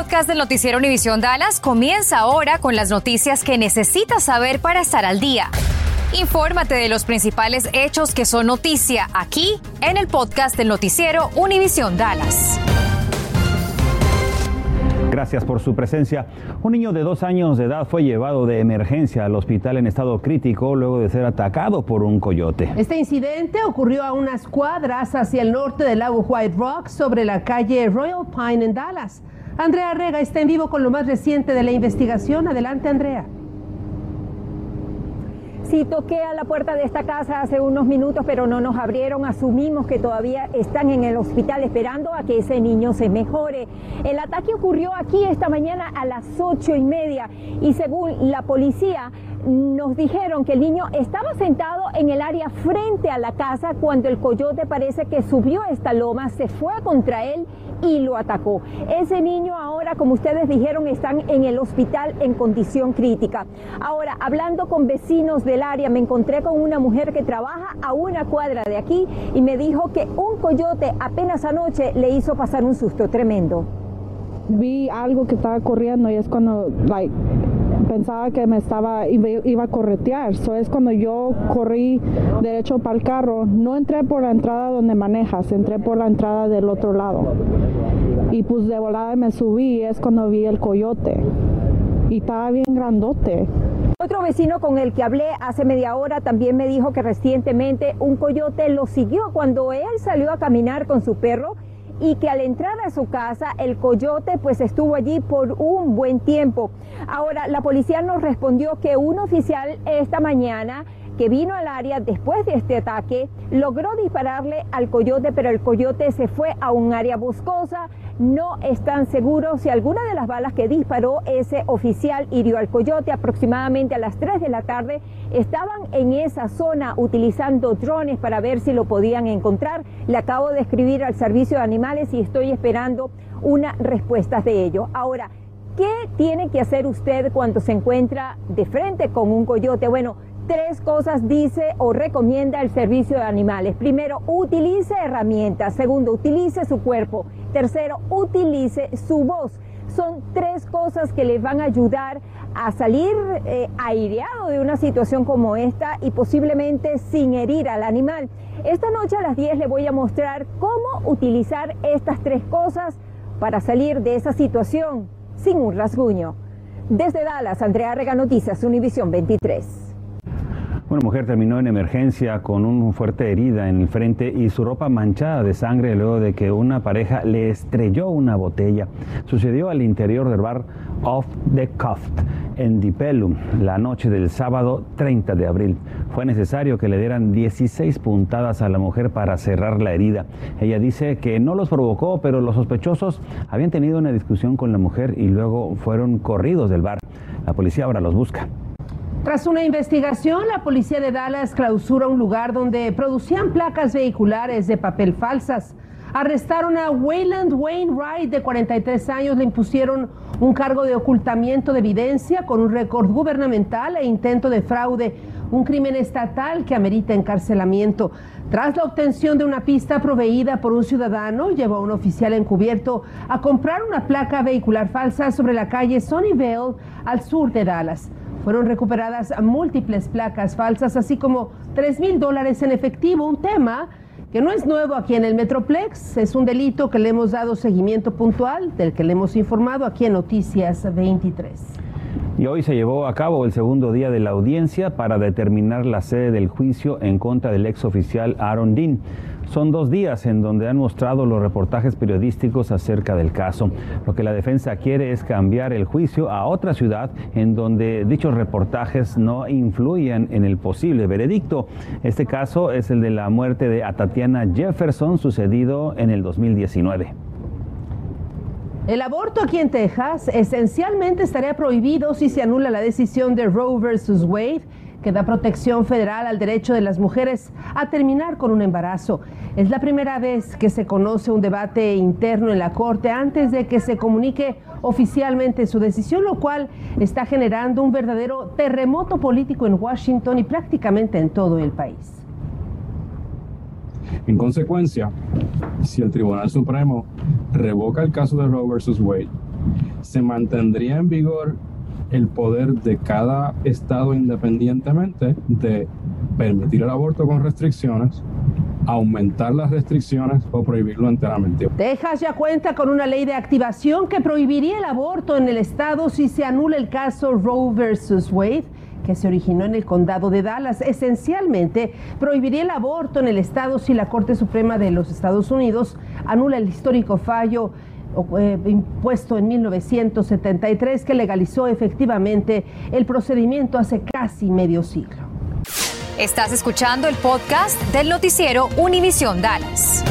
podcast del noticiero Univisión Dallas comienza ahora con las noticias que necesitas saber para estar al día. Infórmate de los principales hechos que son noticia aquí en el podcast del noticiero Univisión Dallas. Gracias por su presencia. Un niño de dos años de edad fue llevado de emergencia al hospital en estado crítico luego de ser atacado por un coyote. Este incidente ocurrió a unas cuadras hacia el norte del lago White Rock sobre la calle Royal Pine en Dallas. Andrea Rega está en vivo con lo más reciente de la investigación. Adelante, Andrea. Sí, toqué a la puerta de esta casa hace unos minutos, pero no nos abrieron. Asumimos que todavía están en el hospital esperando a que ese niño se mejore. El ataque ocurrió aquí esta mañana a las ocho y media y según la policía, nos dijeron que el niño estaba sentado en el área frente a la casa cuando el coyote parece que subió esta loma, se fue contra él y lo atacó. Ese niño ahora, como ustedes dijeron, están en el hospital en condición crítica. Ahora, hablando con vecinos del área, me encontré con una mujer que trabaja a una cuadra de aquí y me dijo que un coyote apenas anoche le hizo pasar un susto tremendo. Vi algo que estaba corriendo y es cuando, pensaba que me estaba iba, a corretear. Eso es cuando yo corrí derecho para el carro. No entré por la entrada donde manejas, entré por la entrada del otro lado. Y pues de volada me subí, es cuando vi el coyote. Y estaba bien grandote. Otro vecino con el que hablé hace media hora también me dijo que recientemente un coyote lo siguió cuando él salió a caminar con su perro y que al entrar a su casa el coyote pues estuvo allí por un buen tiempo. Ahora, la policía nos respondió que un oficial esta mañana que vino al área después de este ataque logró dispararle al coyote, pero el coyote se fue a un área boscosa. No están seguros si alguna de las balas que disparó ese oficial hirió al coyote. Aproximadamente a las 3 de la tarde estaban en esa zona utilizando drones para ver si lo podían encontrar. Le acabo de escribir al servicio de animales y estoy esperando una respuesta de ello. Ahora, ¿qué tiene que hacer usted cuando se encuentra de frente con un coyote? Bueno, tres cosas dice o recomienda el servicio de animales. Primero, utilice herramientas. Segundo, utilice su cuerpo. Tercero, utilice su voz. Son tres cosas que le van a ayudar a salir eh, aireado de una situación como esta y posiblemente sin herir al animal. Esta noche a las 10 le voy a mostrar cómo utilizar estas tres cosas para salir de esa situación sin un rasguño. Desde Dallas, Andrea Rega Noticias, Univisión 23. Una mujer terminó en emergencia con una fuerte herida en el frente y su ropa manchada de sangre luego de que una pareja le estrelló una botella. Sucedió al interior del bar Off the Cuff en Dipelum la noche del sábado 30 de abril. Fue necesario que le dieran 16 puntadas a la mujer para cerrar la herida. Ella dice que no los provocó, pero los sospechosos habían tenido una discusión con la mujer y luego fueron corridos del bar. La policía ahora los busca. Tras una investigación, la policía de Dallas clausura un lugar donde producían placas vehiculares de papel falsas. Arrestaron a Wayland Wainwright, de 43 años, le impusieron un cargo de ocultamiento de evidencia con un récord gubernamental e intento de fraude, un crimen estatal que amerita encarcelamiento. Tras la obtención de una pista proveída por un ciudadano, llevó a un oficial encubierto a comprar una placa vehicular falsa sobre la calle Sunnyvale, al sur de Dallas. Fueron recuperadas múltiples placas falsas, así como 3 mil dólares en efectivo, un tema que no es nuevo aquí en el Metroplex, es un delito que le hemos dado seguimiento puntual, del que le hemos informado aquí en Noticias 23. Y hoy se llevó a cabo el segundo día de la audiencia para determinar la sede del juicio en contra del ex oficial Aaron Dean. Son dos días en donde han mostrado los reportajes periodísticos acerca del caso. Lo que la defensa quiere es cambiar el juicio a otra ciudad en donde dichos reportajes no influyan en el posible veredicto. Este caso es el de la muerte de Tatiana Jefferson sucedido en el 2019. El aborto aquí en Texas esencialmente estaría prohibido si se anula la decisión de Roe versus Wade que da protección federal al derecho de las mujeres a terminar con un embarazo. Es la primera vez que se conoce un debate interno en la Corte antes de que se comunique oficialmente su decisión, lo cual está generando un verdadero terremoto político en Washington y prácticamente en todo el país. En consecuencia, si el Tribunal Supremo revoca el caso de Roe versus Wade se mantendría en vigor el poder de cada estado independientemente de permitir el aborto con restricciones, aumentar las restricciones o prohibirlo enteramente. Texas ya cuenta con una ley de activación que prohibiría el aborto en el estado si se anula el caso Roe versus Wade que se originó en el condado de Dallas. Esencialmente, prohibiría el aborto en el estado si la Corte Suprema de los Estados Unidos anula el histórico fallo impuesto en 1973 que legalizó efectivamente el procedimiento hace casi medio siglo. Estás escuchando el podcast del noticiero Univisión Dallas.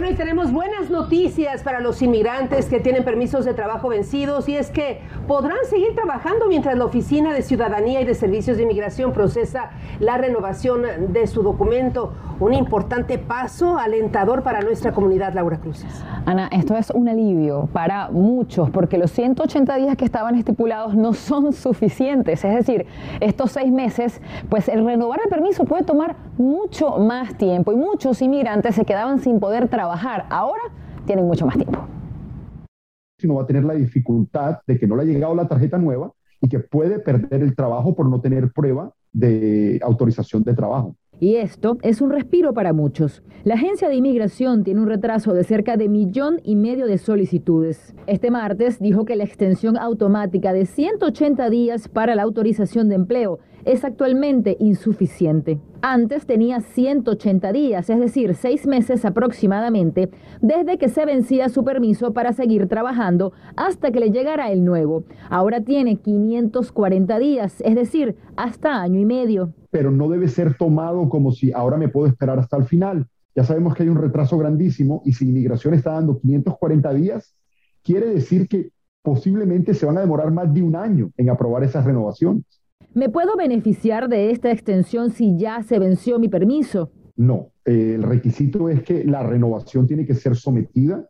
Bueno, y tenemos buenas noticias para los inmigrantes que tienen permisos de trabajo vencidos y es que podrán seguir trabajando mientras la Oficina de Ciudadanía y de Servicios de Inmigración procesa la renovación de su documento. Un importante paso alentador para nuestra comunidad, Laura Cruz. Ana, esto es un alivio para muchos porque los 180 días que estaban estipulados no son suficientes. Es decir, estos seis meses, pues el renovar el permiso puede tomar mucho más tiempo y muchos inmigrantes se quedaban sin poder trabajar. Ahora tienen mucho más tiempo. Sino va a tener la dificultad de que no le ha llegado la tarjeta nueva y que puede perder el trabajo por no tener prueba de autorización de trabajo. Y esto es un respiro para muchos. La agencia de inmigración tiene un retraso de cerca de millón y medio de solicitudes. Este martes dijo que la extensión automática de 180 días para la autorización de empleo es actualmente insuficiente. Antes tenía 180 días, es decir, seis meses aproximadamente, desde que se vencía su permiso para seguir trabajando hasta que le llegara el nuevo. Ahora tiene 540 días, es decir, hasta año y medio pero no debe ser tomado como si ahora me puedo esperar hasta el final. Ya sabemos que hay un retraso grandísimo y si inmigración está dando 540 días, quiere decir que posiblemente se van a demorar más de un año en aprobar esas renovaciones. ¿Me puedo beneficiar de esta extensión si ya se venció mi permiso? No, eh, el requisito es que la renovación tiene que ser sometida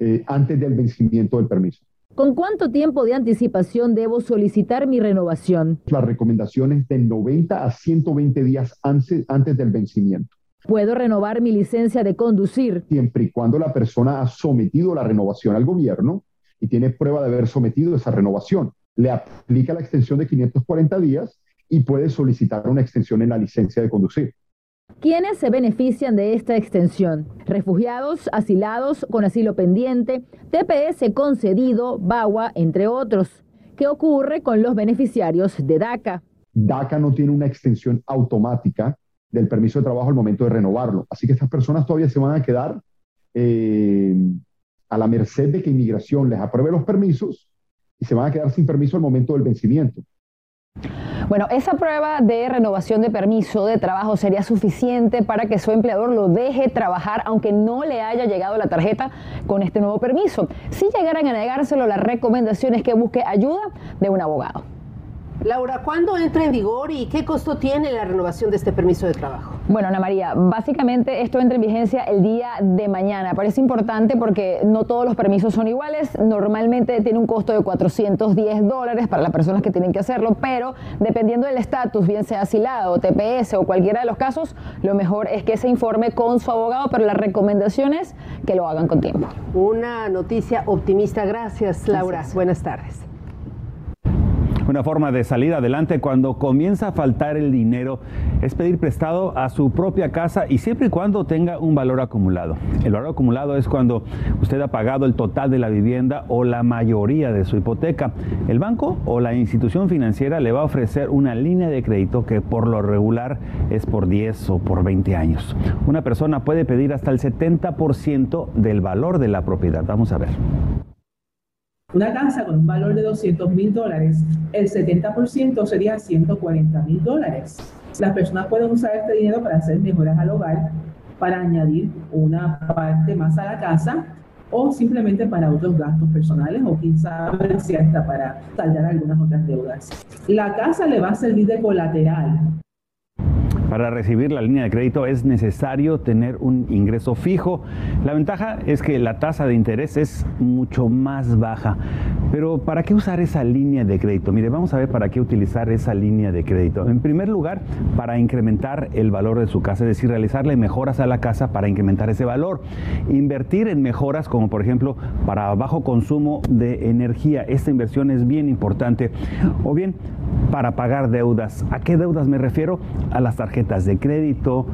eh, antes del vencimiento del permiso. ¿Con cuánto tiempo de anticipación debo solicitar mi renovación? Las recomendaciones de 90 a 120 días antes, antes del vencimiento. ¿Puedo renovar mi licencia de conducir? Siempre y cuando la persona ha sometido la renovación al gobierno y tiene prueba de haber sometido esa renovación. Le aplica la extensión de 540 días y puede solicitar una extensión en la licencia de conducir. ¿Quiénes se benefician de esta extensión? Refugiados, asilados con asilo pendiente, TPS concedido, BAWA, entre otros. ¿Qué ocurre con los beneficiarios de DACA? DACA no tiene una extensión automática del permiso de trabajo al momento de renovarlo. Así que estas personas todavía se van a quedar eh, a la merced de que inmigración les apruebe los permisos y se van a quedar sin permiso al momento del vencimiento. Bueno, esa prueba de renovación de permiso de trabajo sería suficiente para que su empleador lo deje trabajar aunque no le haya llegado la tarjeta con este nuevo permiso. Si llegaran a negárselo, la recomendación es que busque ayuda de un abogado. Laura, ¿cuándo entra en vigor y qué costo tiene la renovación de este permiso de trabajo? Bueno, Ana María, básicamente esto entra en vigencia el día de mañana. Parece importante porque no todos los permisos son iguales. Normalmente tiene un costo de 410 dólares para las personas que tienen que hacerlo, pero dependiendo del estatus, bien sea asilado, TPS o cualquiera de los casos, lo mejor es que se informe con su abogado, pero la recomendación es que lo hagan con tiempo. Una noticia optimista. Gracias, Laura. Buenas tardes. Una forma de salir adelante cuando comienza a faltar el dinero es pedir prestado a su propia casa y siempre y cuando tenga un valor acumulado. El valor acumulado es cuando usted ha pagado el total de la vivienda o la mayoría de su hipoteca. El banco o la institución financiera le va a ofrecer una línea de crédito que por lo regular es por 10 o por 20 años. Una persona puede pedir hasta el 70% del valor de la propiedad. Vamos a ver. Una casa con un valor de 200 mil dólares, el 70% sería 140 mil dólares. Las personas pueden usar este dinero para hacer mejoras al hogar, para añadir una parte más a la casa o simplemente para otros gastos personales o si hasta para saldar algunas otras deudas. La casa le va a servir de colateral para recibir la línea de crédito es necesario tener un ingreso fijo. La ventaja es que la tasa de interés es mucho más baja. Pero ¿para qué usar esa línea de crédito? Mire, vamos a ver para qué utilizar esa línea de crédito. En primer lugar, para incrementar el valor de su casa, es decir, realizarle mejoras a la casa para incrementar ese valor. Invertir en mejoras como por ejemplo para bajo consumo de energía. Esta inversión es bien importante. O bien para pagar deudas. ¿A qué deudas me refiero? A las tarjetas de crédito,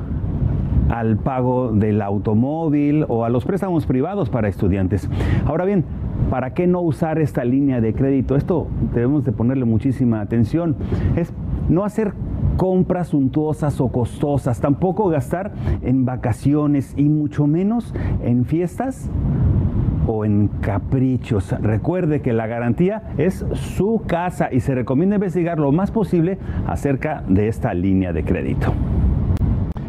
al pago del automóvil o a los préstamos privados para estudiantes. Ahora bien, ¿para qué no usar esta línea de crédito? Esto debemos de ponerle muchísima atención. Es no hacer compras suntuosas o costosas, tampoco gastar en vacaciones y mucho menos en fiestas o en caprichos. Recuerde que la garantía es su casa y se recomienda investigar lo más posible acerca de esta línea de crédito.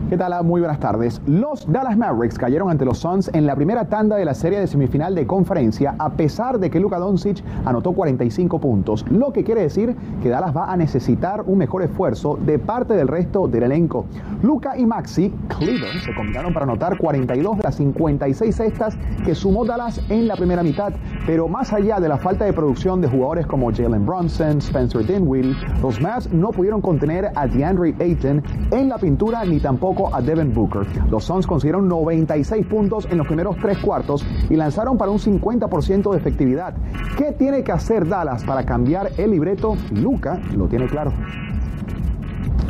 ¿Qué tal? Muy buenas tardes. Los Dallas Mavericks cayeron ante los Suns en la primera tanda de la serie de semifinal de conferencia a pesar de que Luka Doncic anotó 45 puntos, lo que quiere decir que Dallas va a necesitar un mejor esfuerzo de parte del resto del elenco. Luka y Maxi Cleveland se combinaron para anotar 42 de las 56 cestas que sumó Dallas en la primera mitad, pero más allá de la falta de producción de jugadores como Jalen Bronson, Spencer Dinwiddie, los Mavs no pudieron contener a DeAndre Ayton en la pintura ni tampoco a Devin Booker. Los Suns consiguieron 96 puntos en los primeros tres cuartos y lanzaron para un 50% de efectividad. ¿Qué tiene que hacer Dallas para cambiar el libreto? Luca lo tiene claro.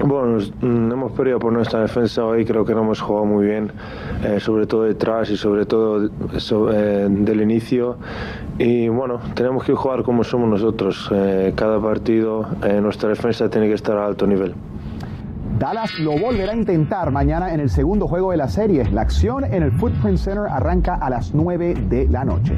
Bueno, mm, hemos perdido por nuestra defensa hoy, creo que no hemos jugado muy bien, eh, sobre todo detrás y sobre todo eh, del inicio. Y bueno, tenemos que jugar como somos nosotros. Eh, cada partido nuestra defensa tiene que estar a alto nivel. Dallas lo volverá a intentar mañana en el segundo juego de la serie. La acción en el Footprint Center arranca a las 9 de la noche.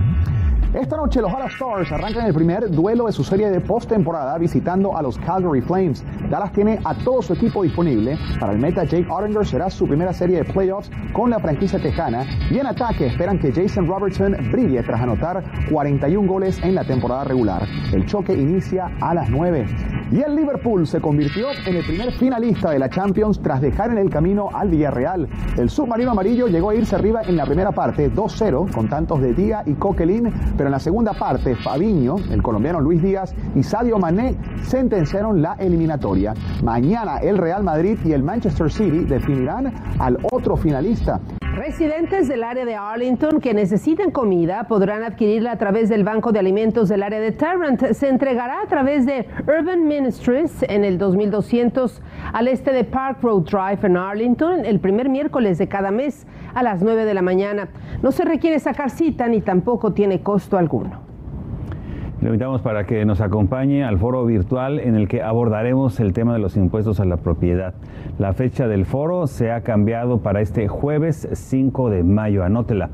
Esta noche los Dallas Stars arrancan el primer duelo de su serie de postemporada visitando a los Calgary Flames. Dallas tiene a todo su equipo disponible. Para el meta, Jake Ottinger será su primera serie de playoffs con la franquicia tejana. Y en ataque esperan que Jason Robertson brille tras anotar 41 goles en la temporada regular. El choque inicia a las 9. Y el Liverpool se convirtió en el primer finalista de la Champions tras dejar en el camino al Villarreal. El submarino amarillo llegó a irse arriba en la primera parte 2-0 con tantos de Día y Coquelin pero en la segunda parte, Fabiño, el colombiano Luis Díaz y Sadio Mané sentenciaron la eliminatoria. Mañana el Real Madrid y el Manchester City definirán al otro finalista. Residentes del área de Arlington que necesiten comida podrán adquirirla a través del Banco de Alimentos del área de Tarrant. Se entregará a través de Urban Ministries en el 2200 al este de Park Road Drive en Arlington el primer miércoles de cada mes a las 9 de la mañana. No se requiere sacar cita ni tampoco tiene costo alguno. Le invitamos para que nos acompañe al foro virtual en el que abordaremos el tema de los impuestos a la propiedad. La fecha del foro se ha cambiado para este jueves 5 de mayo. Anótela.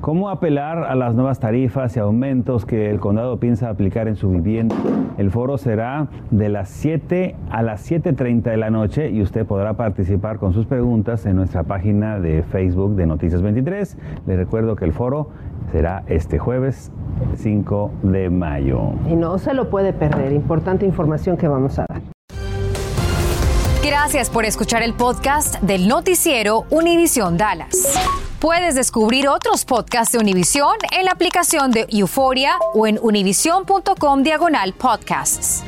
¿Cómo apelar a las nuevas tarifas y aumentos que el condado piensa aplicar en su vivienda? El foro será de las 7 a las 7.30 de la noche y usted podrá participar con sus preguntas en nuestra página de Facebook de Noticias 23. Le recuerdo que el foro será este jueves 5 de mayo. Y no se lo puede perder, importante información que vamos a dar. Gracias por escuchar el podcast del noticiero Univisión Dallas. Puedes descubrir otros podcasts de Univisión en la aplicación de Euforia o en univision.com diagonal podcasts.